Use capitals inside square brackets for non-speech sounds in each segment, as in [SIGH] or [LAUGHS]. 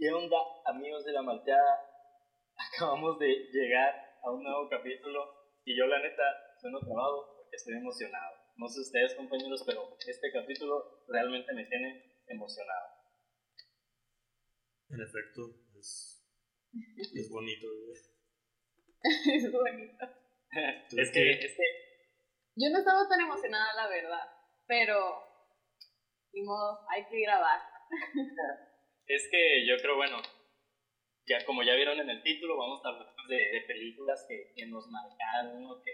¿Qué onda, amigos de la malteada? [LAUGHS] Acabamos de llegar a un nuevo capítulo y yo, la neta, sueno trabado porque estoy emocionado. No sé ustedes, compañeros, pero este capítulo realmente me tiene emocionado. En efecto, es, es bonito. [LAUGHS] es bonito. es, que, es que. Yo no estaba tan emocionada, la verdad, pero. Ni modo, hay que grabar. [LAUGHS] Es que yo creo, bueno, ya como ya vieron en el título, vamos a hablar de, de películas que, que, nos marcaron, que,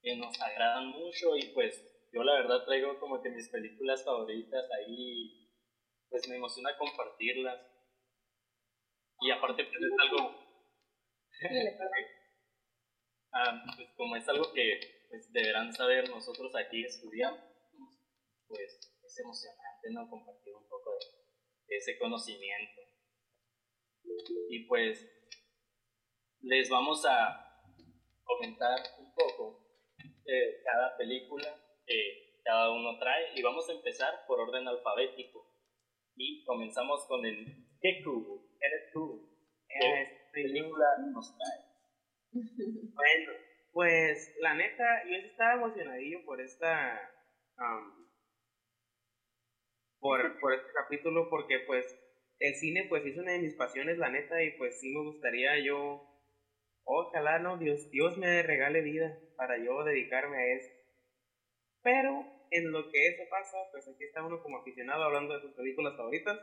que nos agradan mucho y pues yo la verdad traigo como que mis películas favoritas ahí, pues me emociona compartirlas. Y aparte pues es algo... [LAUGHS] ah, pues como es algo que pues, deberán saber nosotros aquí estudiamos, pues es emocionante, ¿no? Compartir un poco de ese conocimiento. Y pues les vamos a comentar un poco de cada película que cada uno trae y vamos a empezar por orden alfabético. Y comenzamos con el Keku, eres tú. ¿Qué película nos trae? [LAUGHS] Bueno, pues la neta, yo estaba emocionadillo por esta por, por este capítulo porque pues el cine pues es una de mis pasiones, la neta, y pues sí me gustaría yo, ojalá no, Dios, Dios me regale vida para yo dedicarme a eso. Pero en lo que eso pasa, pues aquí está uno como aficionado hablando de sus películas favoritas.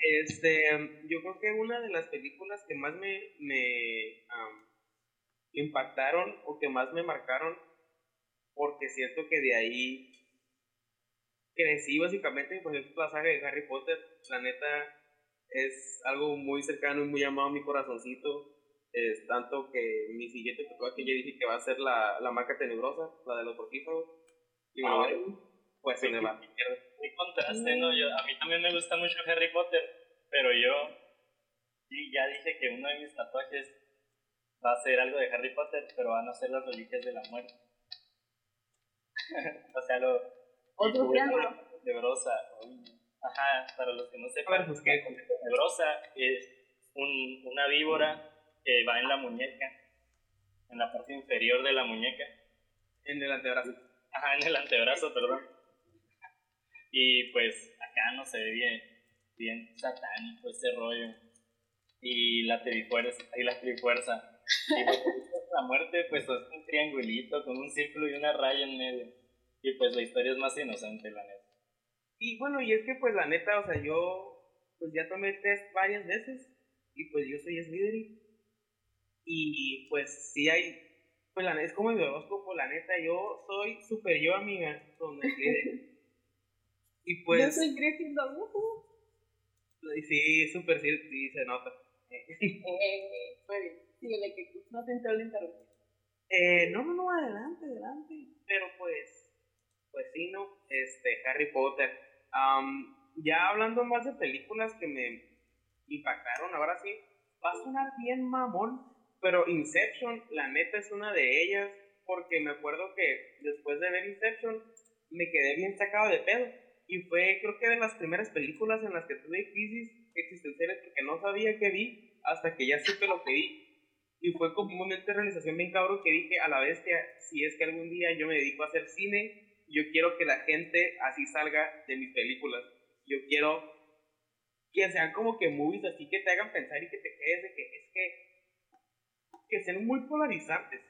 Este, yo creo que una de las películas que más me, me impactaron o que más me marcaron, porque siento que de ahí crecí básicamente por ejemplo la saga de Harry Potter, la neta es algo muy cercano y muy llamado a mi corazoncito. Es tanto que mi siguiente tatuaje ya dije que va a ser la, la marca tenebrosa, la de los portífagos. Y bueno, pues se le va. Muy contraste, ¿no? Yo, a mí también me gusta mucho Harry Potter, pero yo sí, ya dije que uno de mis tatuajes va a ser algo de Harry Potter, pero van a ser las reliquias de la muerte. [LAUGHS] o sea, lo, otro triángulo. Tenebrosa. Ajá, para los que no sepan, pues, tenebrosa es un, una víbora que va en la muñeca, en la parte inferior de la muñeca. En el antebrazo. Ajá, en el antebrazo, perdón. Y pues acá no se ve bien, bien satánico ese rollo. Y la trifuerza, y la trifuerza. Y la muerte, pues es un triangulito con un círculo y una raya en medio. Y pues la historia es más inocente, la neta. Y bueno, y es que pues la neta, o sea, yo pues ya tomé el test varias veces y pues yo soy Slytherin. Y pues sí hay, pues la neta, es como mi horóscopo, la neta, yo soy super [LAUGHS] yo, amiga, con Slytherin. y pues... Yo soy Gryffindor, uh Sí, súper sí, sí, se nota. eh, muy bien, síguele que no te entró la interrupción. Eh, no, no, no, adelante, adelante. Pero pues, pues sí, ¿no? Este, Harry Potter. ya hablando más de películas que me impactaron, ahora sí, va a sonar bien mamón, pero Inception, la neta es una de ellas, porque me acuerdo que después de ver Inception, me quedé bien sacado de pedo. Y fue, creo que de las primeras películas en las que tuve crisis existenciales porque no sabía qué vi hasta que ya supe lo que vi. Y fue como un momento de realización bien cabrón que dije a la que si es que algún día yo me dedico a hacer cine, yo quiero que la gente así salga de mis películas. Yo quiero que sean como que movies así que te hagan pensar y que te quedes de que es que que sean muy polarizantes.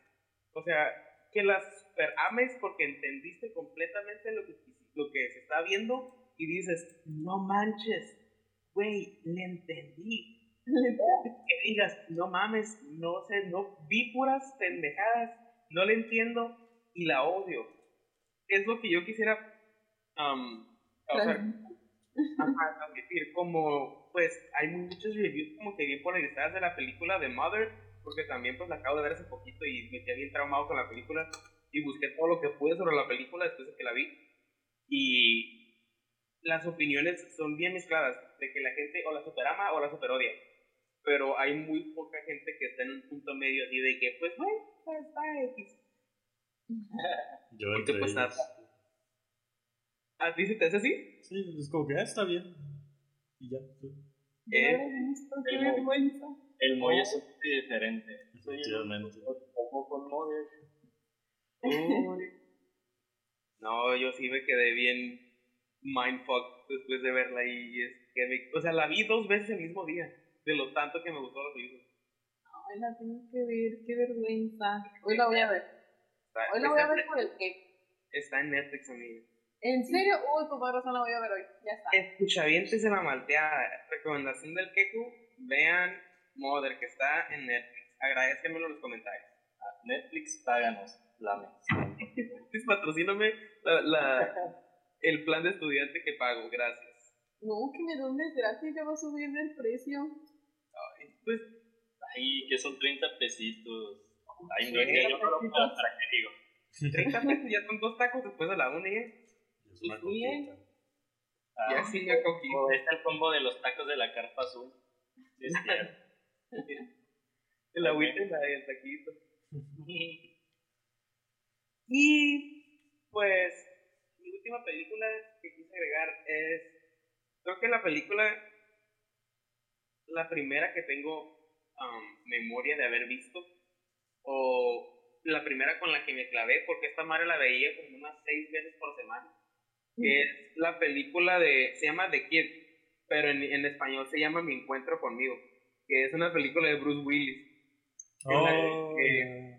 O sea, que las super ames porque entendiste completamente lo que, lo que se está viendo y dices, no manches, güey, le entendí. [LAUGHS] que digas, no mames, no sé, no vi puras pendejadas, no le entiendo y la odio es lo que yo quisiera um, transmitir. Como, pues, hay muchos reviews como que bien polarizadas de la película de Mother, porque también, pues, la acabo de ver hace poquito y me quedé bien traumado con la película y busqué todo lo que pude sobre la película después de que la vi. Y las opiniones son bien mezcladas, de que la gente o la superama o la superodia. Pero hay muy poca gente que está en un punto medio así de que, pues, bueno, está X yo entre pues, ¿A ti se te hace así? Sí, es como que ah, está bien. Y ya. Eh, qué vergüenza. El Moy es un diferente. Efectivamente. Como con Mother. [LAUGHS] No, yo sí me quedé bien mindfuck después de verla y es que me, o sea, la vi dos veces el mismo día, de lo tanto que me gustó la película. Ay, la tengo que ver, qué vergüenza. Hoy la voy a ver. Hoy la voy a ver por el que. Está en Netflix, amiga. ¿En serio? Uy, tu razón la voy a ver hoy. Ya está. Escuchavientes de la malteada. Recomendación del Keku. Vean Mother, que está en Netflix. Agradezcanmelo en los comentarios. Netflix, páganos. La Netflix, [LAUGHS] patrocíname la, la, el plan de estudiante que pago. Gracias. No, que me dones gratis, ya va a subir el precio. Ay, pues. Ay, que son 30 pesitos. Ay, no, ya yo no para qué digo. 30 pesos ya son dos tacos después de la una, ¿eh? Es una Bien. coquita. Ah, Ya sí, ya coquita. está el combo de los tacos de la carpa azul. Sí, es cierto. [LAUGHS] El agüita y la del taquito. Y pues mi última película que quise agregar es, creo que la película, la primera que tengo um, memoria de haber visto, o la primera con la que me clavé, porque esta madre la veía como unas seis veces por semana, que es la película de, se llama The Kid, pero en, en español se llama Mi Encuentro Conmigo, que es una película de Bruce Willis. En la Oh, que-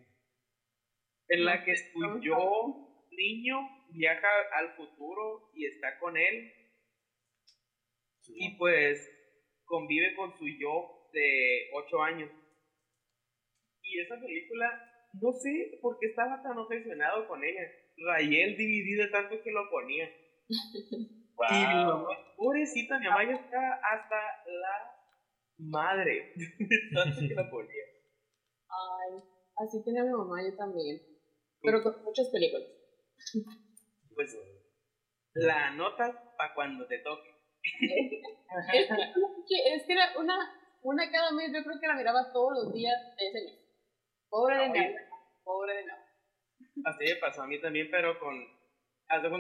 en la que su yo, niño, viaja al futuro y está con él sí, y pues convive con su yo de 8 años. Y esa película, no sé por qué estaba tan obsesionado con ella. Rayé el DVD de tanto que lo ponía. [LAUGHS] Wow. Y mi mamá, pobrecita, mi mamá ya está hasta la madre de tanto que la [LAUGHS] ponía. Ay, así tenía mi mamá, yo también. Pero con muchas películas. Pues la anotas para cuando te toque. [LAUGHS] Es que, es que era una, una cada mes, yo creo que la miraba todos los días de ese mes. Pobre de abuela, pobre de abuela. Así me pasó a mí también, pero con...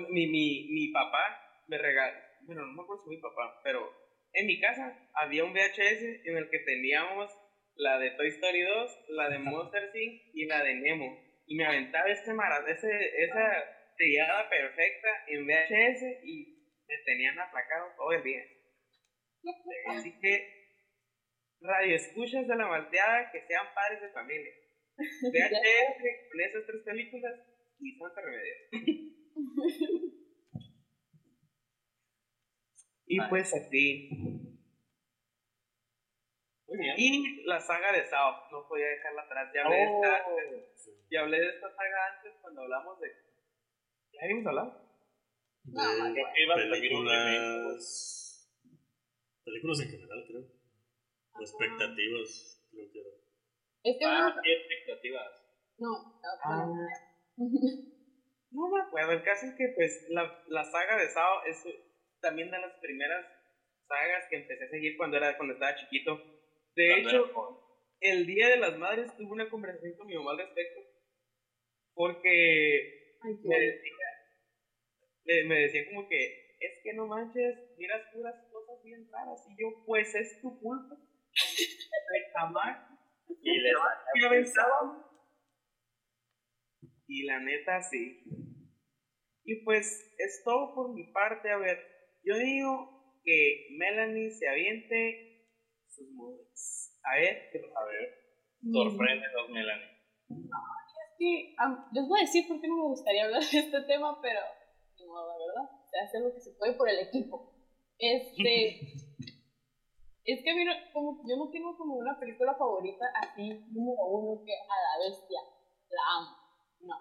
Mi, mi, mi papá me regaló, bueno, no me acuerdo si mi papá, pero en mi casa había un VHS en el que teníamos la de Toy Story 2, la de Monster Inc. y la de Nemo. Y me aventaba ese mara- ese, esa trillada perfecta en VHS y me tenían aplacado todo el día. [LAUGHS] Así que, radio escuchas de la malteada que sean padres de familia. VHS [LAUGHS] con esas tres películas y Santa Remedio. [LAUGHS] y pues así. Muy bien. Y la saga de Sao, no podía dejarla atrás. Ya hablé, de esta, Oh, ya hablé de esta saga antes cuando hablamos de. ¿Ya habíamos hablado? No, de remake. películas. Películas en general, creo. O expectativas, creo que era. Es que Ah, qué expectativas. No, no, no. No me acuerdo. El caso es que, pues, la, la saga de Sao es también de las primeras sagas que empecé a seguir cuando, era, cuando estaba chiquito. De Cuando hecho, era el Día de las Madres tuve una conversación con mi mamá al respecto. Porque Ay, me decía, le- me decía como que, es que no manches, miras puras cosas bien raras. Y yo, pues es tu culpa. [LAUGHS] Jamás Y les. Y la neta, sí. Y pues es todo por mi parte. A ver, yo digo que Melanie se aviente sus movies. A ver, ¿qué a ver, sorpréndenos, Melanie. Sí, am- les voy a decir por qué no me gustaría hablar de este tema, pero ni modo, ¿verdad? Se hace lo que se puede por el equipo. Este. [LAUGHS] es que a mí no- como, yo no tengo como una película favorita así, número uno, que a la bestia la amo. No.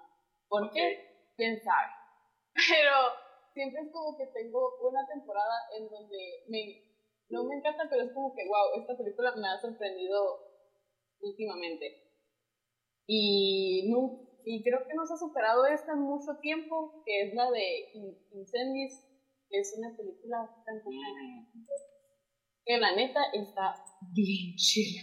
¿Por qué? ¿Quién sabe? [LAUGHS] Pero siempre es como que tengo una temporada en donde me, no me encanta, pero es como que, wow, esta película me ha sorprendido últimamente. Y, no, y creo que nos ha superado esta en mucho tiempo, que es la de In- Incendies, que es una película francesa que la neta está bien chida.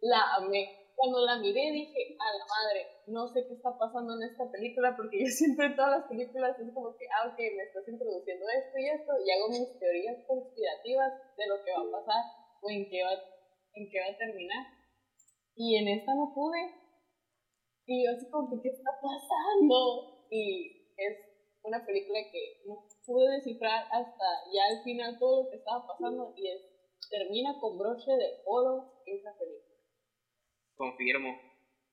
La amé. Cuando la miré dije, a la madre, no sé qué está pasando en esta película, porque yo siempre en todas las películas es como que, ah, ok, me estás introduciendo esto y esto, y hago mis teorías conspirativas de lo que va a pasar. o en qué va, en qué va a terminar. Y en esta no pude. Y yo así como que, ¿qué está pasando? Y es una película que no pude descifrar hasta ya al final todo lo que estaba pasando y es, termina con broche de oro esa película. Confirmo.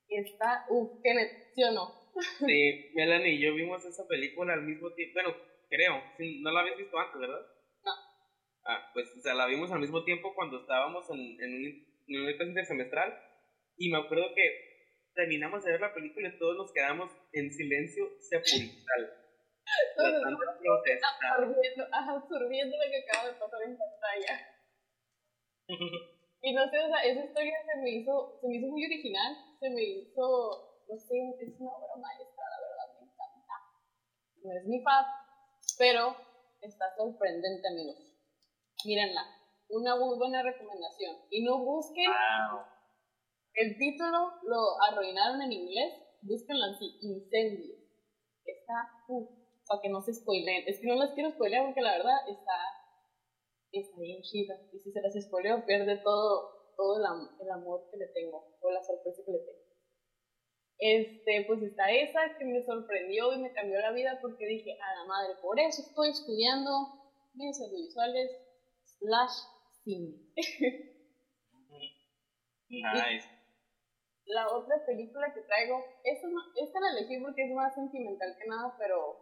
Está, uff, Kenneth, ¿sí o no? [LAUGHS] Sí, Melanie y yo vimos esa película al mismo tiempo. Bueno, creo. No la habías visto antes, ¿verdad? No. Ah, pues, o sea, la vimos al mismo tiempo cuando estábamos en, en, un, en clase intersemestral. Y me acuerdo que terminamos de ver la película y todos nos quedamos en silencio sepulcral. tratando de procesar. absorbiendo, absorbiendo lo que acaba de pasar en pantalla. Y no sé, o sea, esa historia se me hizo, se me hizo muy original, se me hizo, no sé, es una obra maestra, la verdad, me encanta. No es mi fab, pero está sorprendente, amigos. Mírenla, una muy buena recomendación. Y no busquen, Wow. el título lo arruinaron en inglés, búsquenlo así, Incendio. Está, para que no se spoileen. Es que no las quiero spoilear porque la verdad está está bien chida. Y si se las spoileo, pierde todo, todo el, am- el amor que le tengo, o la sorpresa que le tengo. Este, pues está esa que me sorprendió y me cambió la vida porque dije, a la madre, por eso estoy estudiando medios audiovisuales slash cine. [LAUGHS] Nice. La otra película que traigo, esta, esta la elegí porque es más sentimental que nada, pero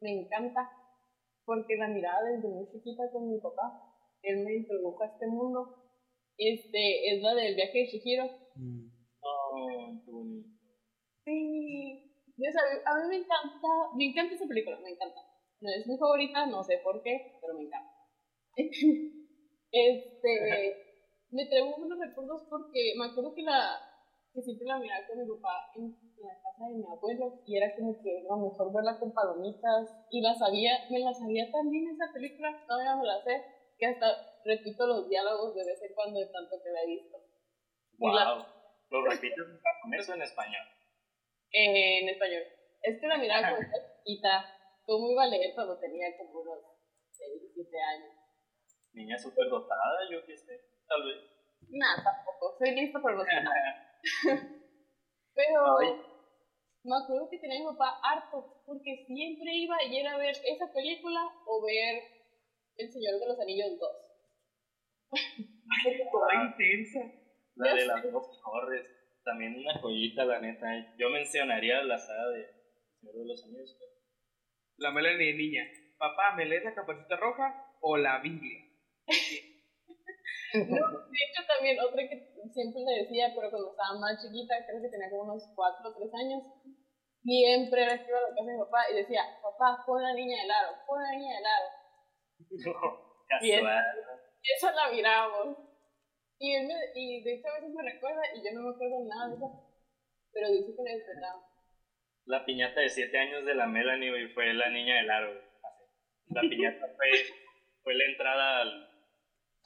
me encanta porque la miraba desde muy chiquita con mi papá. Él me introdujo a este mundo. Este es la del viaje de Shihiro. Mm. Oh, qué bonito. Sí, yo sabía- a mí me encanta, me encanta esa película, me encanta. No es mi favorita, no sé por qué, pero me encanta. [LAUGHS] este, me traigo buenos recuerdos porque me acuerdo que la que siempre la miraba con mi papá en, en la casa de mi abuelo y era como que lo mejor verla con palomitas y la sabía, me la sabía tan bien esa película, todavía me la sé, que hasta repito los diálogos de vez en cuando de tanto que la he visto. Y la- Wow. ¿Lo repites en japonés o en español? en español. Es que la miraba esta [LAUGHS] chiquita, como iba a leer cuando tenía como unos 6, 7 años. Niña súper dotada, yo qué sé, tal vez. Nada, tampoco, soy lista para los. [LAUGHS] Pero Ay. me acuerdo que tenía mi papá harto, porque siempre iba y era a ver esa película o ver El Señor de los Anillos 2. Toda intensa. La de las dos torres. También una joyita, la neta. Yo mencionaría la saga de Señor de los Anillos. pero- La Melanie niña. Papá, ¿me lees la capacita roja o la Biblia? [LAUGHS] De hecho, también otra que siempre le decía, pero cuando estaba más chiquita, creo que tenía como unos 4 o 3 años, siempre era que iba a la casa de mi papá y decía, papá, pon la niña del aro, pon la niña del aro. Casual. Y eso la mirábamos. Y, él me, y de hecho a veces me recuerda y yo no me acuerdo nada de eso, pero dice que le despertaba. La piñata de 7 años de la Melanie güey, fue la niña del aro. La piñata fue, fue la entrada al.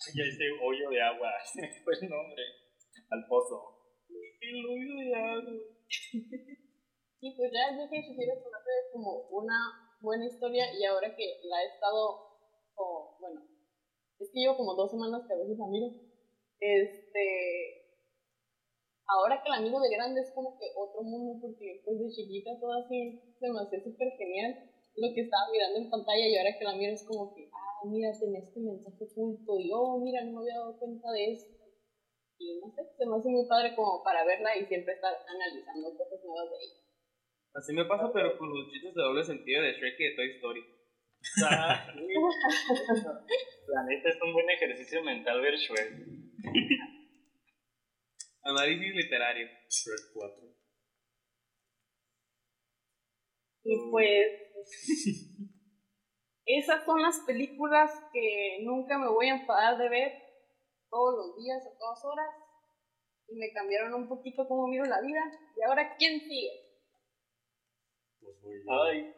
Ya este hoyo de agua, [LAUGHS] se me fue el nombre. Al pozo. El hoyo de agua. Y pues ya de Shihiro me hace como una buena historia y ahora que la he estado, bueno, es que llevo como dos semanas que a veces la miro, este, ahora que la miro de grande es como que otro mundo porque pues de chiquita todo así se me hace súper genial lo que estaba mirando en pantalla y ahora que la miro es como que, ah, mira, tenía este mensaje oculto y oh, mira, no me había dado cuenta de esto. Y no sé, se me hace muy padre como para verla y siempre estar analizando cosas nuevas de ella. Así me pasa, pero con los chistes de doble sentido de Shrek y de Toy Story. [LAUGHS] Ah, [LAUGHS] La neta es un buen ejercicio mental ver Shrek. [LAUGHS] Análisis literario. Shrek 4. Y pues esas son las películas que nunca me voy a enfadar de ver todos los días a todas horas y me cambiaron un poquito cómo miro la vida. Y ahora, ¿quién sigue? Pues voy yo. Ay,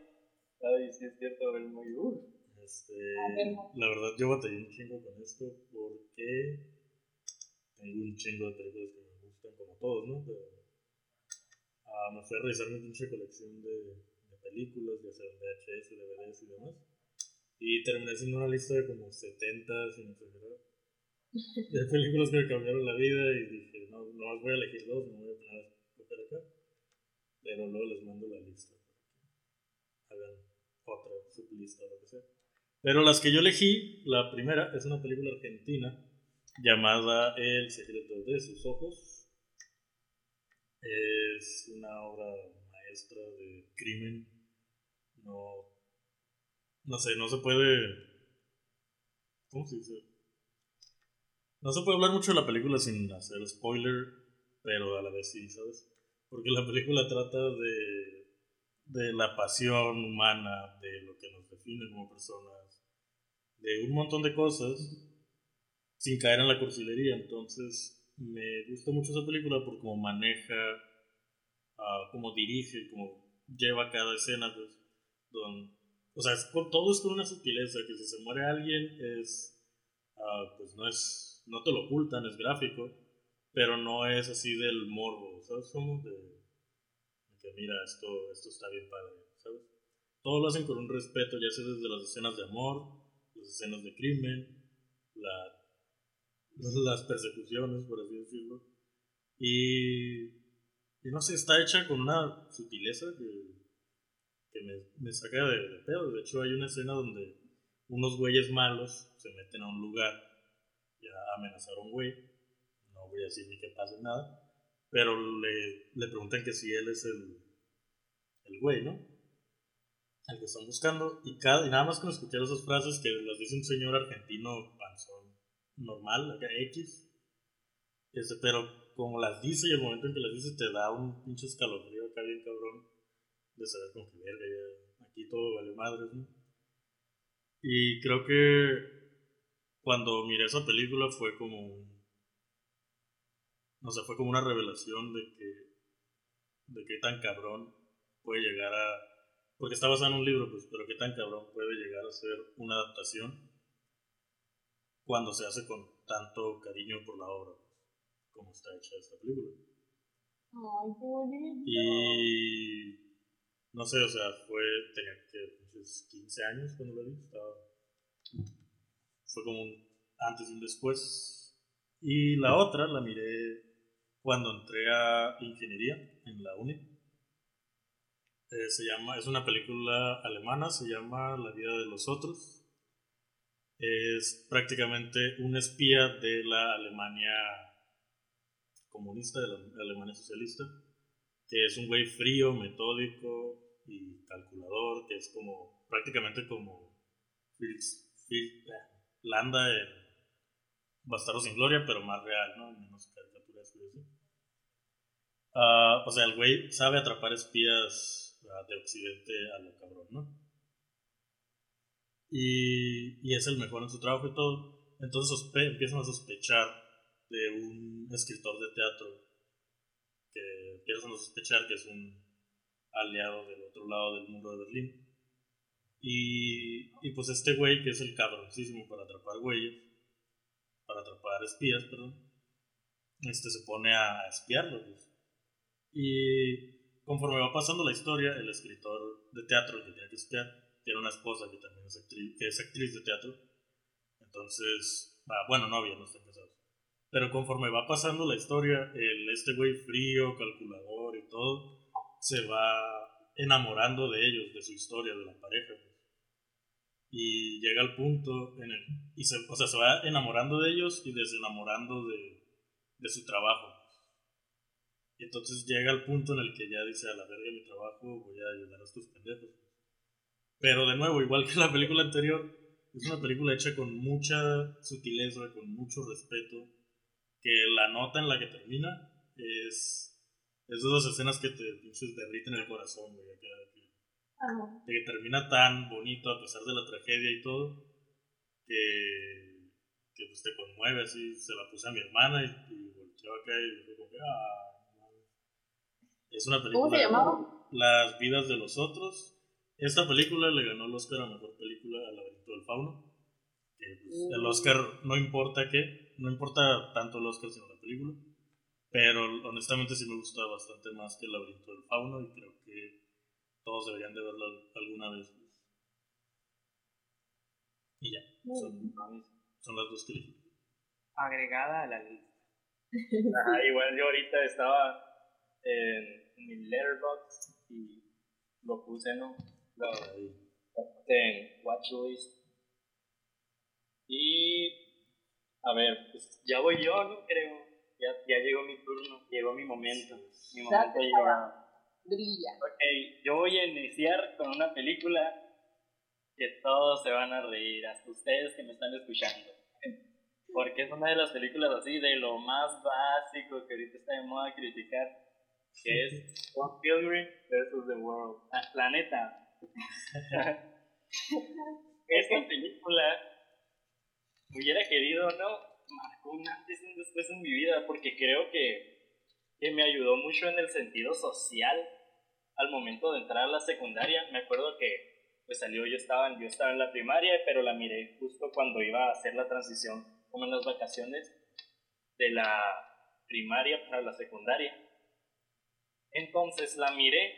ay, sí es cierto, es muy uh. Este, A ver, no. la verdad, yo batallé un chingo con esto porque tengo un chingo de películas que me gustan, como todos, ¿no? Pero ah, me fui a revisar mi pinche colección de, de películas, ya sea VHS, DVDs y demás. Y terminé haciendo una lista de como 70, sin exagerar, Hay películas que me cambiaron la vida y dije, no, no voy a elegir dos, no voy a poner a acá. Pero luego les mando la lista. Hagan otra sublista o lo que sea. Pero las que yo elegí, la primera es una película argentina llamada El secreto de sus ojos. Es una obra maestra de crimen. No, no sé, no se puede. ¿Cómo se dice? No se puede hablar mucho de la película sin hacer spoiler, pero a la vez sí, ¿sabes? Porque la película trata de, de la pasión humana, de lo que nos define como personas, de un montón de cosas sin caer en la cursilería. Entonces, me gusta mucho esa película por cómo maneja, uh, cómo dirige, cómo lleva cada escena, pues, don, o sea, es, todo es con una sutileza, que si se muere alguien es, uh, pues no es, no te lo ocultan, es gráfico, pero no es así del morbo, ¿sabes? Como de, de que mira, esto, esto está bien padre, ¿sabes? Todo lo hacen con un respeto, ya sea desde las escenas de amor, las escenas de crimen, la [LAUGHS] las persecuciones, por así decirlo. Y, y no sé, está hecha con una sutileza que, que me, me saca de, de, pedo. De hecho, hay una escena donde unos güeyes malos se meten a un lugar y a amenazar a un güey. No voy a decir ni que pase nada, pero le, le preguntan que si él es el, el güey, ¿no? El que están buscando. Y, cada, y nada más con escuchar esas frases que las dice un señor argentino panzón normal, acá X. Este, pero como las dice y el momento en que las dice te da un pinche escalofrío acá bien cabrón de saber con qué verga, ya aquí todo vale madres, ¿no? Y creo que cuando miré esa película fue como un, no sé, fue como una revelación de que de qué tan cabrón puede llegar a porque está basado en un libro, pues, pero qué tan cabrón puede llegar a ser una adaptación cuando se hace con tanto cariño por la obra, como está hecha esta película. Ay, qué bonito. Y no sé, o sea, fue, tenía que 15 años cuando la vi, estaba, fue como un antes y un después. Y la otra la miré cuando entré a ingeniería en la uni. Eh, se llama, es una película alemana, se llama La vida de los otros es prácticamente un espía de la Alemania comunista, de la Alemania socialista, que es un güey frío, metódico y calculador, que es como prácticamente como Landa en Bastardo sin Gloria, pero más real, ¿no? Menos caricaturas uh, o sea, el güey sabe atrapar espías uh, de Occidente a lo cabrón, ¿no? y, y es el mejor en su trabajo y todo. Entonces empiezan a sospechar de un escritor de teatro que empiezan a sospechar que es un aliado del otro lado del muro de Berlín. Y, y pues este güey, que es el cabroncísimo para atrapar güeyes, para atrapar espías, perdón, este se pone a espiarlo. Pues. Y conforme va pasando la historia, el escritor de teatro que tiene que espiar tiene una esposa que también es actriz, que es actriz de teatro. Entonces, ah, bueno, novia, no están casados. Pero conforme va pasando la historia, el, este güey frío, calculador y todo, se va enamorando de ellos, de su historia, de la pareja. Y llega al punto en el... Y se, o sea, se va enamorando de ellos y desenamorando de, de su trabajo. Y entonces llega al punto en el que ya dice, a la verga mi trabajo, voy a ayudar a estos pendejos. Pero de nuevo, igual [LAUGHS] que la película anterior, es una película hecha con mucha sutileza, con mucho respeto, que la nota en la que termina es, es de esas escenas que te pinches derriten el corazón, güey, que, que termina tan bonito a pesar de la tragedia y todo, que, que pues, te conmueve así, se la puse a mi hermana y, y volteó acá y dijo como que, ah, es una película... ¿Cómo se llamaba? Las vidas de los otros esta película le ganó el Oscar a Mejor Película al laberinto del fauno. Que, pues, el mm. Oscar no importa qué, no importa tanto el Oscar sino la película. Pero honestamente sí me gusta bastante más que el laberinto del fauno y creo que todos deberían de verlo alguna vez. Y ya, son, son las dos que elegí. agregada a la lista. [LAUGHS] Igual yo ahorita estaba en, mi letterbox y lo puse, ¿no? Lo, lo puse en watchlist. Y, a ver, pues ya voy yo, ¿no? Creo. Ya, ya llegó mi turno, llegó mi momento. Mi momento ha llegado. Brilla. Ok, yo voy a iniciar con una película que todos se van a reír, hasta ustedes que me están escuchando. [LAUGHS] Porque es una de las películas así de lo más básico que ahorita está de moda criticar, que es One Pilgrim vs. The World. Ah, la neta. [LAUGHS] [LAUGHS] Esta película hubiera querido, ¿no? Marcó un antes y un después en mi vida, porque creo que, que me ayudó mucho en el sentido social al momento de entrar a la secundaria. Me acuerdo que pues salió, yo estaba, yo estaba en la primaria, pero la miré justo cuando iba a hacer la transición, como en las vacaciones de la primaria para la secundaria. Entonces la miré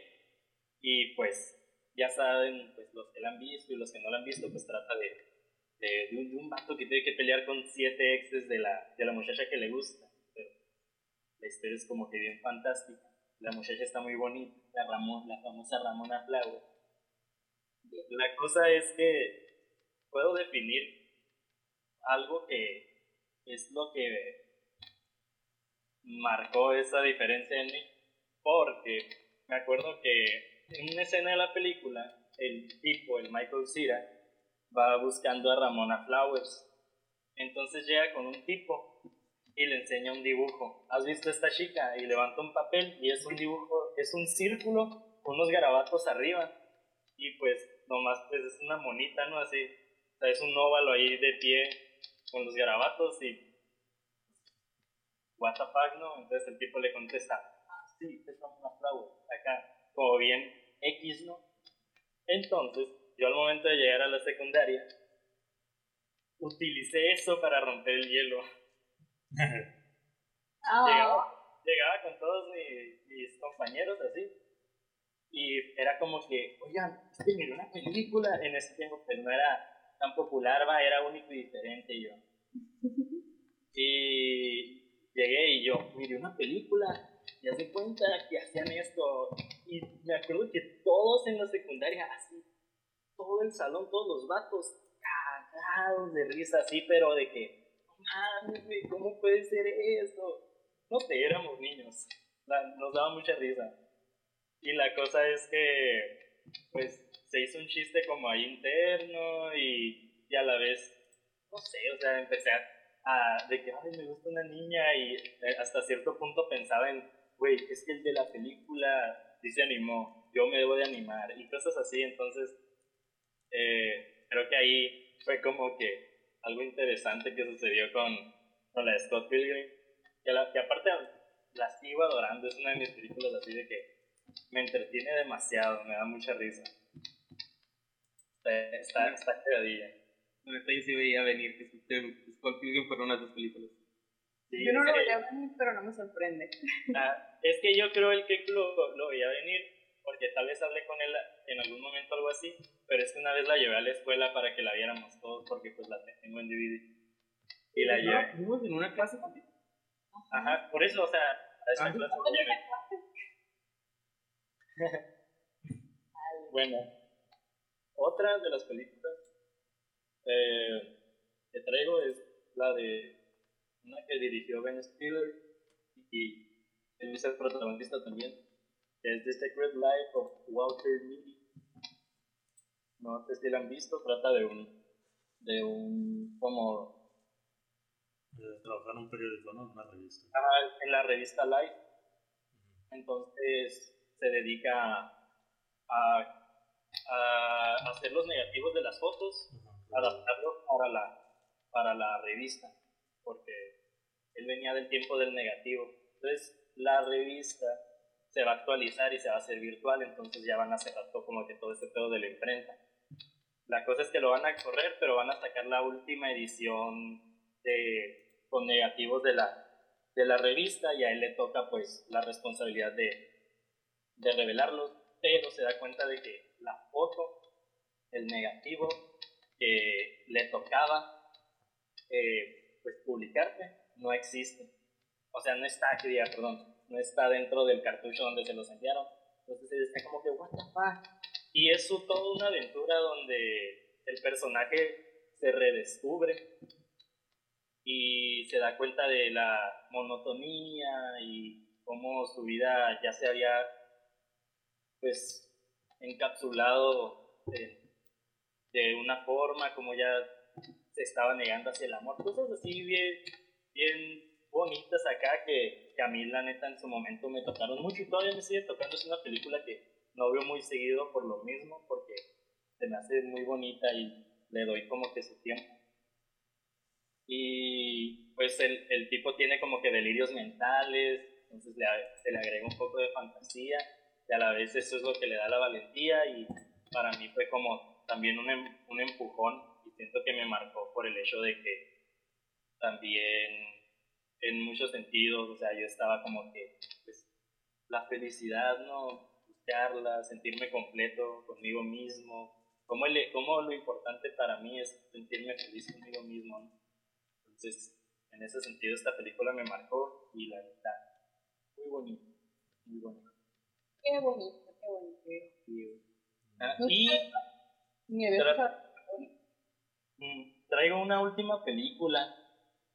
y pues ya saben, pues los que la han visto y los que no la han visto, pues trata de, de, de, un, de un, vato que tiene que pelear con siete exes de la, de la muchacha que le gusta. Pero la historia es como que bien fantástica. La muchacha está muy bonita, la, Ramón, la famosa Ramona Flower. La cosa es que puedo definir algo que es lo que marcó esa diferencia en mí, porque me acuerdo que en una escena de la película, el tipo, el Michael Cera, va buscando a Ramona Flowers. Entonces llega con un tipo y le enseña un dibujo. ¿Has visto esta chica? Y levanta un papel y es un dibujo, es un círculo con unos garabatos arriba. Y pues nomás pues es una monita, ¿no? Así, es un óvalo ahí de pie con los garabatos y what the fuck, ¿no? Entonces el tipo le contesta, ah, sí, es una flower, acá, como bien X, ¿no? Entonces, yo al momento de llegar a la secundaria, utilicé eso para romper el hielo. Oh. llegaba, llegaba, con todos mis, mis compañeros así, y era como que, oigan, miré una película, en ese tiempo pues no era tan popular, va, era único y diferente yo. [LAUGHS] Y llegué y yo, miré una película, y hace cuenta que hacían esto, y me acuerdo que todos en la secundaria, así, todo el salón, todos los vatos, cagados de risa, así, pero de que, mames, ¿cómo puede ser esto? No sé, éramos niños, nos daba mucha risa. Y la cosa es que, pues, se hizo un chiste como ahí interno y, y a la vez, no sé, o sea, empecé a, a, de que, ay, me gusta una niña y hasta cierto punto pensaba en, güey, es que el de la película sí se animó, yo me debo de animar y cosas así, entonces, eh, creo que ahí fue como que algo interesante que sucedió con, con la de Scott Pilgrim, que, la, que aparte la sigo adorando, es una de mis películas así de que me entretiene demasiado, me da mucha risa. Está, está, pegadilla. No, esta yo sí veía venir que Scott Pilgrim fueron unas dos películas. Sí, yo no lo veía venir, pero no me sorprende. Ah, es que yo creo el que lo, lo veía venir, porque tal vez hablé con él en algún momento algo así, pero es que una vez la llevé a la escuela para que la viéramos todos, porque pues la tengo en DVD. Y la llevé. ¿Vimos en una clase también? Ajá, por eso, o sea, a esa clase la llevé. [LAUGHS] bueno, otra de las películas eh, que traigo es la de una que dirigió Ben Stiller y él es el protagonista también, que es The Secret Life of Walter Mitty. No sé si la han visto, trata de un, de un, como... De trabajar en un periódico, ¿no? En una revista. Ah, en la revista Life. Entonces, se dedica a, a, hacer los negativos de las fotos, adaptarlos para la, para la revista, porque él venía del tiempo del negativo. Entonces, la revista se va a actualizar y se va a hacer virtual, entonces ya van a cerrar todo como que todo ese pedo de la imprenta. La cosa es que lo van a correr, pero van a sacar la última edición de, con negativos de la, de la revista y a él le toca pues la responsabilidad de, de revelarlos, pero se da cuenta de que la foto, el negativo que le tocaba, eh, pues, publicarte, no existe. O sea, no está, que diga, perdón, no está dentro del cartucho donde se los enviaron. Entonces está como que, what the fuck. Y es toda una aventura donde el personaje se redescubre y se da cuenta de la monotonía y cómo su vida ya se había pues encapsulado de, una forma, como ya se estaba negando hacia el amor, cosas así bien, bien bonitas acá que, que, a mí la neta en su momento me tocaron mucho y todavía me sigue tocando. Es una película que no veo muy seguido por lo mismo, porque se me hace muy bonita y le doy como que su tiempo. Y pues el, el tipo tiene como que delirios mentales, entonces le, se le agrega un poco de fantasía y a la vez eso es lo que le da la valentía y para mí fue como también un, em, un empujón y siento que me marcó por el hecho de que también en muchos sentidos, o sea, yo estaba como que, pues, la felicidad, ¿no? Buscarla, sentirme completo conmigo mismo, como, el, como lo importante para mí es sentirme feliz conmigo mismo, ¿no? Entonces, en ese sentido, esta película me marcó y la verdad, muy bonito, muy bonito. Qué bonito, qué bonito. Ah, y mm, traigo una última película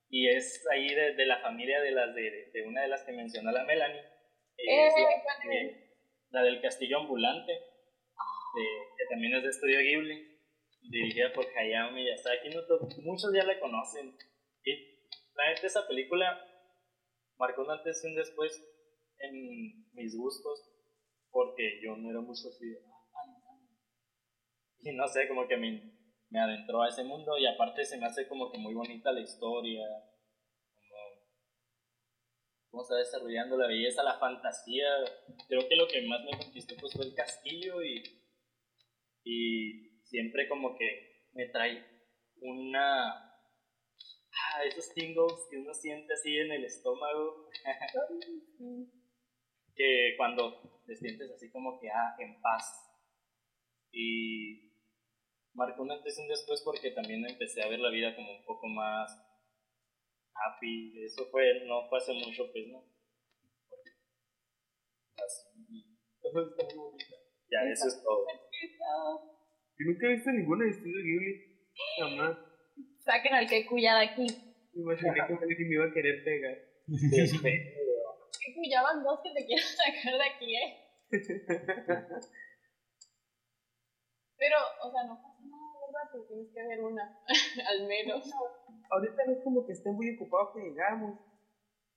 y es ahí de, de la familia de las de, de, una de las que mencionó la Melanie. Es eh, la, del Castillo Ambulante, que también es de Estudio Ghibli, dirigida por Hayao Miyazaki. muchos ya la conocen. Y la esa película marcó un antes y un después en mis gustos, porque yo no era mucho así. Y no sé, como que me, me adentró a ese mundo y aparte se me hace como que muy bonita la historia, como cómo está desarrollando la belleza, la fantasía. Creo que lo que más me conquistó pues fue el castillo y, y siempre como que me trae una... Ah, esos tingles que uno siente así en el estómago. [LAUGHS] que cuando te sientes así como que ah, en paz. Y marcó un antes y un después porque también empecé a ver la vida como un poco más happy. Eso fue, no fue hace mucho, pues, ¿no? Así. está muy bonita. Ya, eso es todo. Yo nunca he visto ninguna de Estudio Ghibli. Jamás. Saquen al que cuya de aquí. Me imaginé que me iba a querer pegar. Que cuyaban dos que te quiero [LAUGHS] sacar de aquí, ¿eh? [LAUGHS] Pero, o sea, no pero tienes que ver una, [LAUGHS] al menos. Ahorita no es como que esté muy ocupado que llegamos.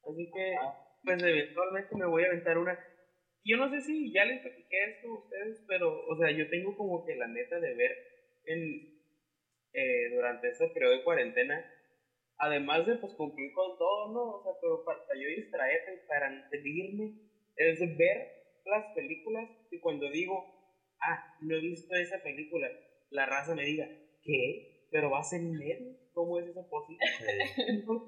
Así que, pues eventualmente me voy a aventar una. Yo no sé si ya les platiqué esto a ustedes, pero, o sea, yo tengo como que la neta de ver en, eh, durante ese periodo de cuarentena, además de pues cumplir con todo, ¿no? O sea, pero para yo distraerme, para nutrirme, es ver las películas y cuando digo, ah, no he visto esa película, la raza me diga, ¿qué? ¿Pero vas en medio? ¿Cómo es eso posible? [LAUGHS]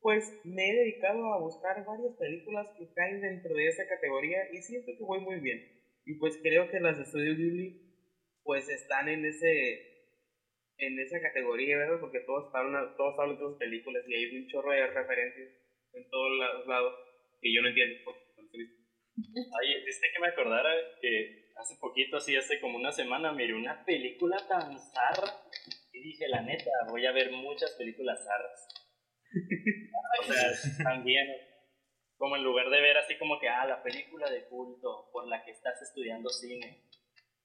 pues me he dedicado a buscar varias películas que caen dentro de esa categoría y siento que voy muy bien. Y pues creo que las de Studio Ghibli pues están en ese en esa categoría, ¿verdad? Porque todos hablan, todos hablan de sus películas y hay un chorro de referencias en todos los lados que yo no entiendo. Ay, viste que me acordara que hace poquito, así hace como una semana, miré una película tan zarra y dije, la neta, voy a ver muchas películas zarras. [LAUGHS] o sea, también, como en lugar de ver así como que, ah, la película de culto por la que estás estudiando cine,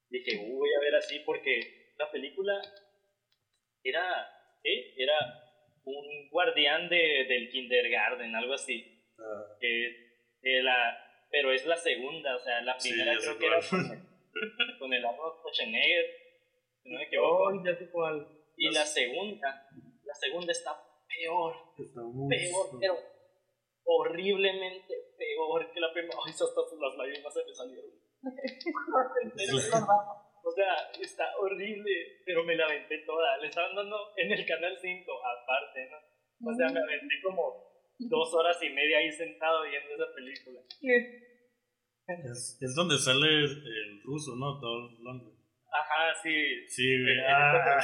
dije, uh, voy a ver así porque la película era, ¿eh? Era un guardián de, del kindergarten, algo así. Ah. Que, la, pero es la segunda, o sea, la primera creo que era con, el arroz Schwarzenegger, si no me [LAUGHS] equivoco. Y la segunda, la segunda está peor, peor, pero horriblemente peor que la primera. Ay, hasta las lágrimas se me salieron. [LAUGHS] o sea, está horrible, pero me la aventé toda. Le estaban dando en el canal 5, aparte, ¿no? O sea, me aventé como dos horas y media ahí sentado viendo esa película. Es, es donde sale el ruso, ¿no? Todo Londres. Ajá, sí. Sí, güey. Ah.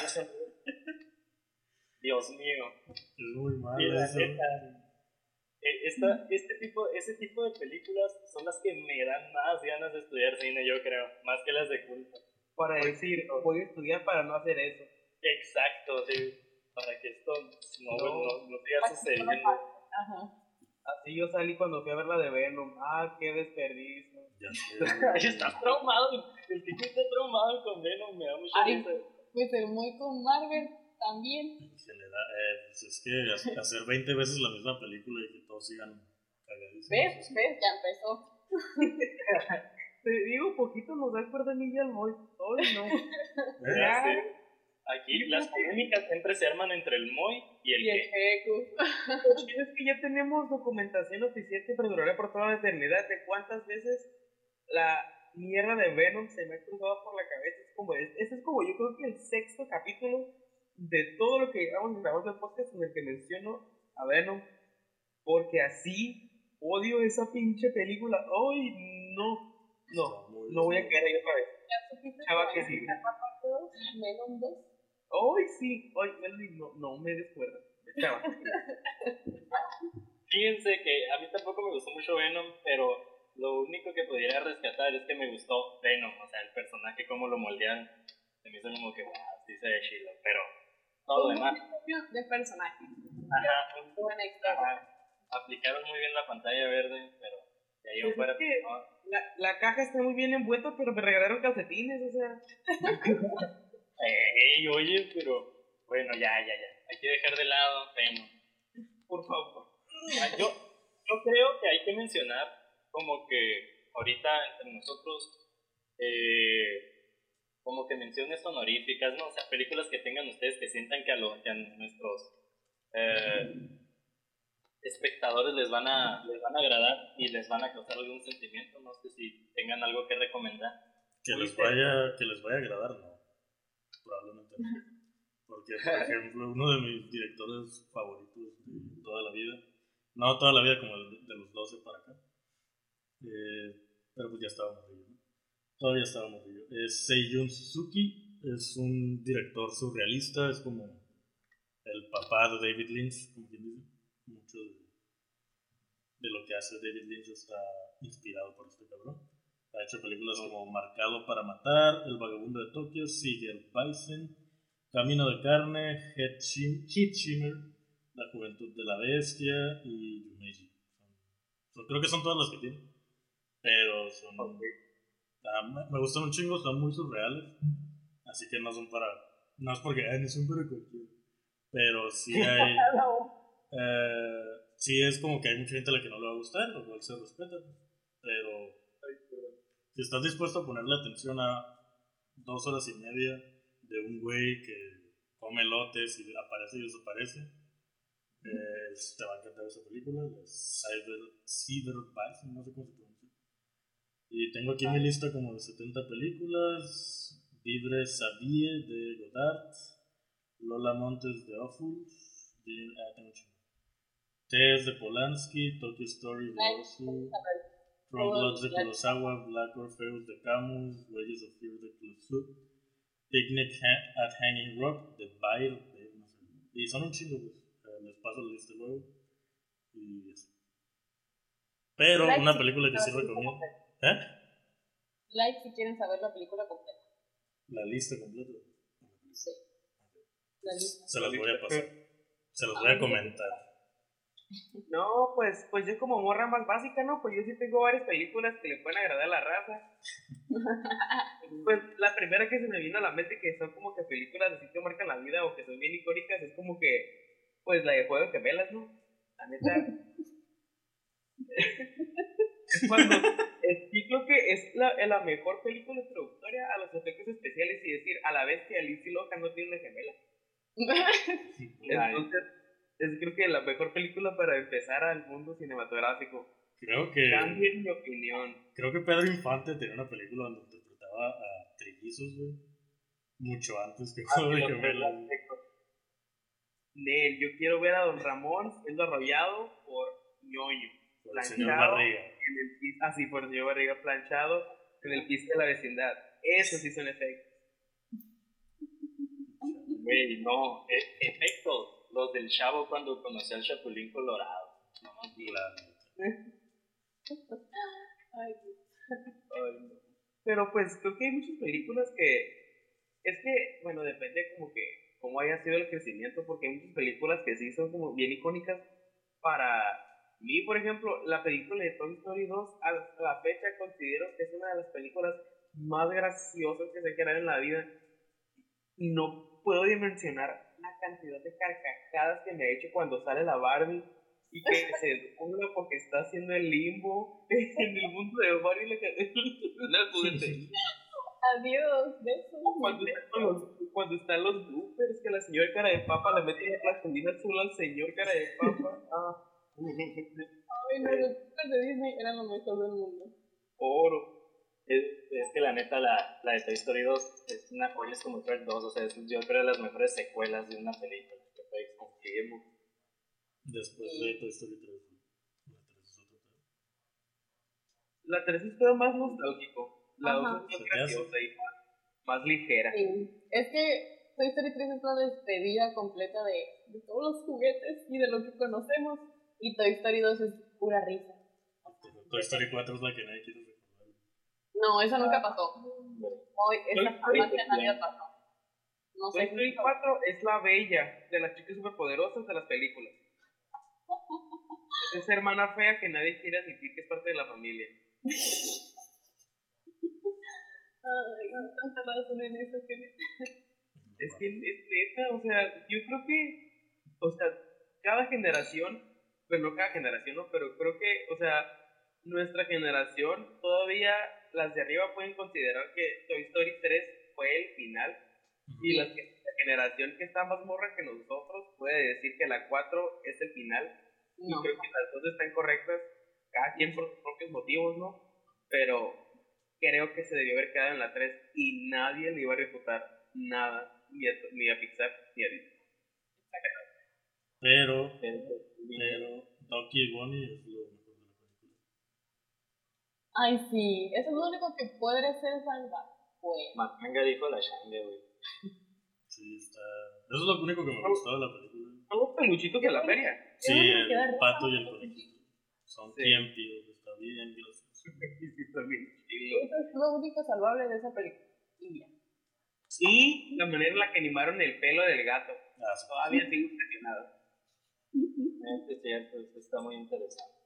Dios mío. Es muy malo Mira, eso. esta- eh, esta- este tipo, ese tipo de películas son las que me dan más ganas de estudiar cine, yo creo, más que las de culto. Para decir, voy a estudiar para no hacer eso. Exacto, sí, para que esto no, No. no, no siga sucediendo. Ajá. Así yo salí cuando fui a ver la de Venom. Ah, qué desperdicio. Ya sé. [LAUGHS] Estás traumado, el Kiko está traumado con Venom, me da mucha Ay. risa. Pues el muy con Marvel también. En general, eh, pues es que ha- hacer 20 veces la misma película y que todos sigan cagadísimos. ¿Ves? es- ¿Ves? Ya empezó. [LAUGHS] Te digo, poquito nos da el cuernillo al Moy. Hoy no. [LAUGHS] Ya. Aquí las polémicas siempre se arman entre el Moy y el Y el. Es que ya tenemos documentación oficial que perdurará por toda la eternidad de cuántas veces la mierda de Venom se me ha cruzado por la cabeza. Es como, es, ese es como yo creo que el sexto capítulo de todo lo que llevamos grabando el podcast en el que menciono a Venom. Porque así odio esa pinche película. ¡Ay, no! No, no voy a caer ahí otra vez. ¿Ya supiste Chava, que sí. sacar la parte dos? Venom 2. ¡Ay, sí! ¡Ay, Melody, no, no me descuerda! [LAUGHS] Fíjense que a mí tampoco me gustó mucho Venom, pero lo único que pudiera rescatar es que me gustó Venom, o sea, el personaje, cómo lo moldearon. Se me hizo como que, wow, sí se ve chido, pero todo lo demás, De personaje. ajá, un- historia. ajá, aplicaron muy bien la pantalla verde, pero de ahí en Pues es fuera, que- no. La, la caja está muy bien envuelta, pero me regalaron calcetines, o sea. [LAUGHS] Ey, oye, pero bueno, ya, ya, ya. Hay que dejar de lado Venom. Por favor. Ah, Yo, yo creo que hay que mencionar como que ahorita entre nosotros, eh, como que menciones honoríficas, ¿no? O sea, películas que tengan ustedes que sientan que a, lo- que a nuestros eh, espectadores les van, a, les van a agradar y les van a causar algún sentimiento. No sé si tengan algo que recomendar. Que les vaya, que les vaya a agradar, no. Probablemente no. Porque, por ejemplo, uno de mis directores favoritos de toda la vida, no toda la vida, como el de los 12 para acá, eh, pero pues ya estaba morrillo, ¿no? Todavía estaba morrillo. Es Seiyun Suzuki, es un director surrealista, es como el papá de David Lynch, como quien dice. Mucho de, de lo que hace David Lynch está inspirado por este cabrón. Ha hecho películas como Marcado para Matar, El Vagabundo de Tokio, Seagull Bison, Camino de Carne, Head Shim- Heat Shimmer, La Juventud de la Bestia y Yumeji. Son- creo que son todas las que tiene. Pero son. ah, me, gustan un chingo, son muy surreales. Así que no son para. No es porque ay, no son para cualquiera. Pero sí [LAUGHS] hay. eh, sí es como que hay mucha gente a la que no le va a gustar, lo cual se respeta. Pero si estás dispuesto a ponerle atención a dos horas y media de un güey que come lotes y aparece y desaparece, eh, te va a encantar esa película, la Cyber, Cyber Bison, no sé cómo se pronuncia. Y tengo aquí mi lista como de 70 películas, Vivre Sabie de Godard, Lola Montes de Ophuls, y- ah. Tess de Polanski, Tokyo Story de Osu, Todo Bloods de Black- Kurosawa, Black Orpheus de Camus, Wages of Fear de Clouseau, Picnic at Hanging Rock de Bayer de no sé. Y son un chingo, pues. Eh, les paso la lista luego. Y eso. Pero Like una si película que quieren sí recomiendo. ¿Eh? Like si quieren saber la película completa. La lista completa. Sí. La lista. Se las voy a pasar. Se las voy a comentar. No, pues, pues yo como morra más básica, ¿no? Pues yo sí tengo varias películas que le pueden agradar a la raza. [LAUGHS] Pues la primera que se me vino a la mente que son como que películas así que marcan la vida o que son bien icónicas es como que, pues la de Juego de Gemelas, ¿no? La neta. [LAUGHS] es cuando, es, yo creo que es la, la mejor película introductoria a los efectos especiales y decir a la vez que Alicia Loca no tiene una gemela. [LAUGHS] Entonces, es creo que la mejor película para empezar al mundo cinematográfico. Creo que, Cambien mi opinión. creo que Pedro Infante tenía una película donde interpretaba a trillizos, güey. Mucho antes que Juego de Gemelas. Nel, yo quiero ver a Don Ramón siendo arrollado por ñoño. Por el señor Planchado. Barriga. En el así por el señor Barriga planchado en el piso de la vecindad. Eso sí son efectos. [LAUGHS] Güey, no, e- efectos. Los del Chavo cuando conoció al Chapulín Colorado. No, Ay, Pero pues creo que hay muchas películas que es que, bueno, depende como que cómo haya sido el crecimiento, porque hay muchas películas que sí son como bien icónicas para mí, por ejemplo, la película de Toy Story 2, a la fecha considero que es una de las películas más graciosas que se creado en la vida. No puedo dimensionar la cantidad de carcajadas que me ha hecho cuando sale la Barbie y que [LAUGHS] se ponga porque está haciendo el limbo [LAUGHS] en el mundo de Barbie la, [LAUGHS] la juguete. Adiós, besos. Cuando, están los, cuando están los bloopers, que la señora cara de papa le mete la plastilina azul al señor cara de papa. Ah. Ay, no, los bloopers de Disney eran lo mejor del mundo. Oro. Es, es, que la neta, la, la de Toy Story 2 es una joya, es como Shrek 2, o sea, es, yo creo de las mejores secuelas de una película que fue Después de Toy Story 3. La 3 es todo más nostálgico. La 2 es más graciosa y más, ligera. Sí. Es que Toy Story 3 es la despedida completa de, de, todos los juguetes y de lo que conocemos. Y Toy Story 2 es pura risa. Toy Story 4 es la que nadie quiere. No, eso nunca pasó. Hoy, esa en la pasó. No Toy Story 4 es la bella de las chicas superpoderosas de las películas. es esa hermana fea que nadie quiere admitir que es parte de la familia. Ay, en eso que... es que es neta, o sea, yo creo que, o sea, cada generación, bueno, no cada generación, ¿no? Pero creo que, o sea, nuestra generación, todavía las de arriba pueden considerar que Toy Story 3 fue el final. Y la, generación que está más morra que nosotros puede decir que la 4 es el final. Y creo que las dos están correctas, cada quien por sus propios motivos, ¿no? Pero creo que se debió haber quedado en la 3 y nadie le iba a refutar nada, ni a, ni a Pixar ni a Disney. Pero, pero, Donkey y Bonnie es lo mejor de la película. Ay, sí, eso es lo único que puede ser salvar. Bueno. Matanga dijo la Shanga, güey. Sí, está. Eso es lo único que me gustó de la película. Son los peluchitos de la feria. Sí, el pato y el conejito. Son sí. tiempos, está bien gracioso. [LAUGHS] Eso es lo único salvable de esa película. Y la manera en la que animaron el pelo del gato. Ah, Todavía sigo impresionado. Es cierto, esto está muy interesante.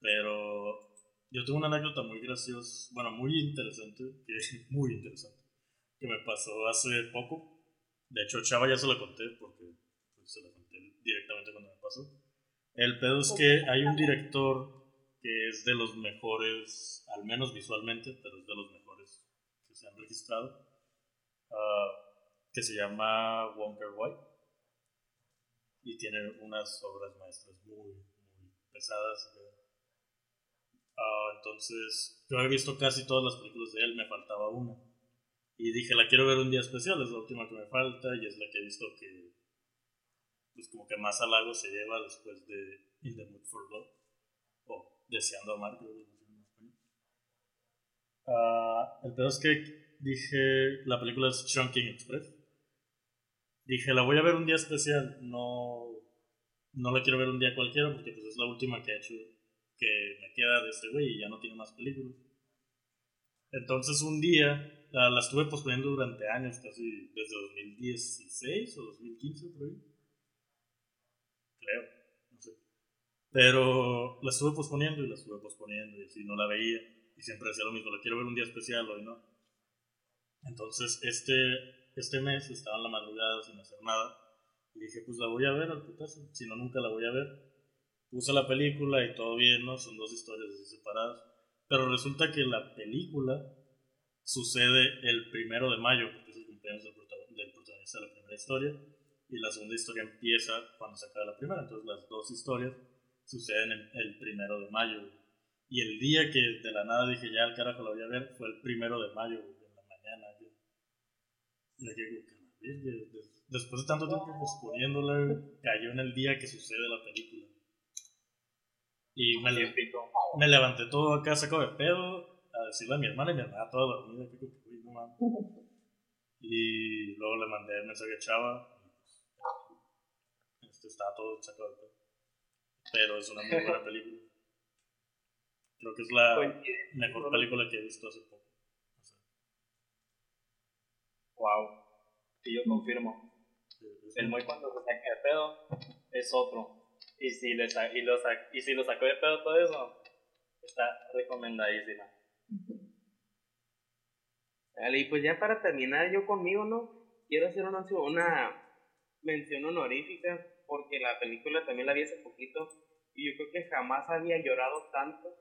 Pero yo tengo una anécdota muy graciosa, bueno, muy interesante, que es [LAUGHS] muy interesante, que me pasó hace poco. De hecho, Chava ya se la conté porque pues, se la conté directamente cuando me pasó. El pedo es que hay un director que es de los mejores, al menos visualmente, pero es de los mejores que se han registrado, uh, que se llama Wonker White y tiene unas obras maestras muy, muy pesadas. Uh, entonces, yo he visto casi todas las películas de él, me faltaba una. Y dije, la quiero ver un día especial, es la última que me falta y es la que he visto que, pues como que más halago se lleva después de In the Mood for Love. Oh, Deseando amar, creo que. Uh, el pedo es que dije, la película es Chunking Express. Dije, la voy a ver un día especial, no, no la quiero ver un día cualquiera porque pues, es la última que he hecho que me queda de este güey y ya no tiene más películas. Entonces un día la, la estuve posponiendo durante años, casi desde 2016 o 2015 por ahí. Creo. Pero la estuve posponiendo y la estuve posponiendo y así no la veía. Y siempre decía lo mismo, la quiero ver un día especial, hoy no. Entonces este, este mes estaba en la madrugada sin hacer nada. Y dije, pues la voy a ver al putazo, si no nunca la voy a ver. Puse la película y todo bien, ¿no? Son dos historias así separadas. Pero resulta que la película sucede el primero de mayo, porque es el cumpleaños del, protagonista de la primera historia. Y la segunda historia empieza cuando se acaba la primera. Entonces las dos historias suceden el, primero de mayo. Y el día que de la nada dije, ya el carajo la voy a ver, fue el primero de mayo, en la mañana. Y que después de tanto tiempo posponiéndola, cayó en el día que sucede la película. Y me, le, me levanté todo acá, saco de pedo, a decirle a mi hermana y mi hermana toda dormida. Que, no [LAUGHS] y luego le mandé el mensaje a Chava. está todo sacado de pedo. Pero es una muy buena película. Creo que es la mejor película que he visto hace poco. O sea, Wow. Y yo confirmo. sí, El muy cuando se saca de pedo es otro. Y si, le sa- y lo, sa- y si lo sacó de pedo todo eso, está recomendadísima. Dale, y pues ya para terminar yo conmigo, ¿no? Quiero hacer una, una mención honorífica porque la película también la vi hace poquito y yo creo que jamás había llorado tanto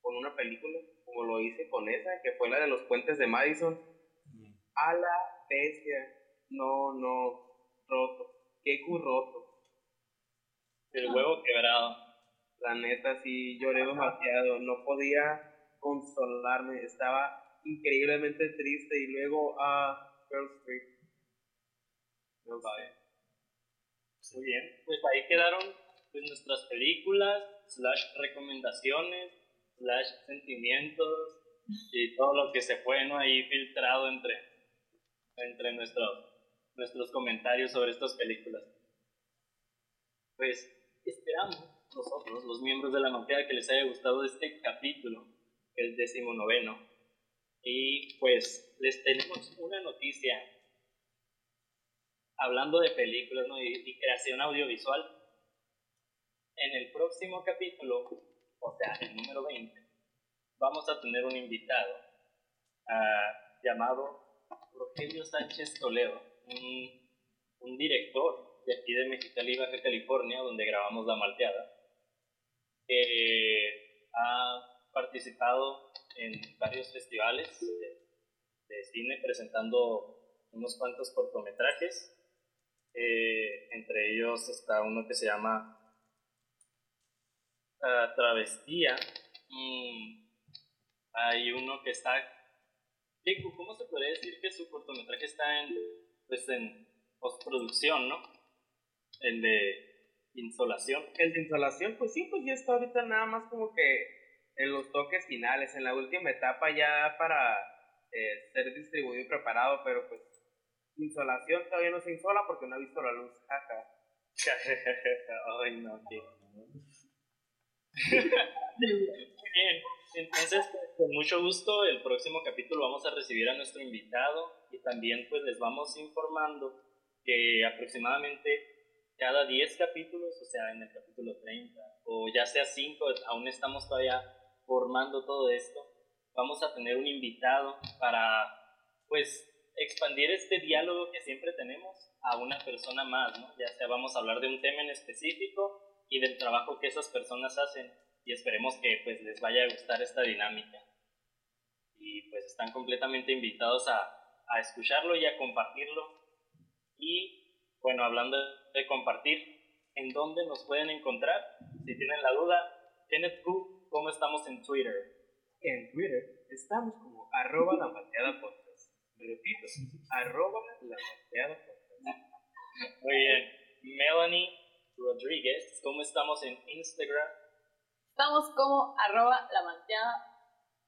con una película como lo hice con esa, que fue la de los puentes de Madison. Mm. A la bestia. No, no, roto. Qué roto. El Ah. huevo quebrado. La neta, sí, lloré demasiado. No podía consolarme. Estaba increíblemente triste. Y luego a Girl Street. No. Vale. Muy bien. Pues ahí quedaron pues, nuestras películas, slash recomendaciones, slash sentimientos y todo lo que se fue ¿no? ahí filtrado entre, entre nuestros, nuestros comentarios sobre estas películas. Pues esperamos nosotros, los miembros de la Manqueda, que les haya gustado este capítulo, el decimonoveno. Y pues les tenemos una noticia hablando de películas ¿no? y, y creación audiovisual. En el próximo capítulo, o sea, el número 20, vamos a tener un invitado ah, llamado Rogelio Sánchez Toledo, un, un director de aquí de Mexicali, Baja California, donde grabamos La Malteada, que ha participado en varios festivales de, cine presentando unos cuantos cortometrajes. Eh, entre ellos está uno que se llama ah, Travestía. Mm, hay uno que está... ¿Cómo se podría decir que su cortometraje está en, pues en postproducción, no? El de insolación. El de instalación, pues sí, pues ya está ahorita nada más como que en los toques finales, en la última etapa ya para eh, ser distribuido y preparado, pero pues insolación todavía no se insola porque no ha visto la luz. Jaja. [LAUGHS] Ay, no, qué... Muy bien, entonces pues, con mucho gusto el próximo capítulo vamos a recibir a nuestro invitado y también pues les vamos informando que aproximadamente cada 10 capítulos, o sea en el capítulo 30 o ya sea 5, aún estamos todavía formando todo esto, vamos a tener un invitado para pues expandir este diálogo que siempre tenemos a una persona más, ¿no? ya sea vamos a hablar de un tema en específico y del trabajo que esas personas hacen y esperemos que pues les vaya a gustar esta dinámica. Y pues están completamente invitados a, a escucharlo y a compartirlo. Y bueno, hablando de compartir, ¿en dónde nos pueden encontrar? Si tienen la duda, Kenneth Q, ¿cómo estamos en Twitter? En Twitter estamos como arroba la malteada podcast. Repito, [LAUGHS] arroba la podcast. Muy bien. Melanie Rodríguez, ¿cómo estamos en Instagram? Estamos como arroba la manteada,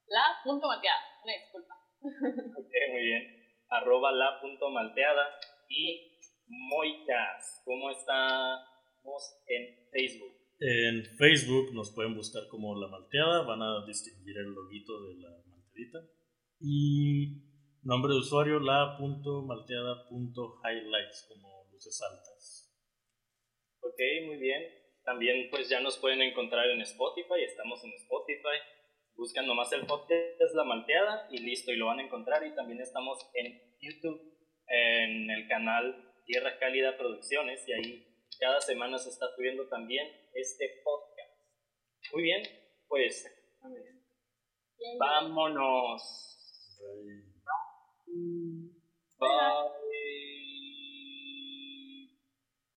la punto manteada, una disculpa. Ok, muy bien. Arroba la punto malteada y Moicas. ¿Cómo estamos en Facebook? En Facebook nos pueden buscar como La Malteada, van a distinguir el loguito de la malteadita. Y nombre de usuario la.malteada.highlights como luces altas. Ok, muy bien. También pues ya nos pueden encontrar en Spotify, estamos en Spotify. Buscan nomás el podcast La Malteada y listo, y lo van a encontrar. Y también estamos en YouTube, en el canal Tierra Cálida Producciones, y ahí cada semana se está subiendo también este podcast. Muy bien, pues vámonos. Bye.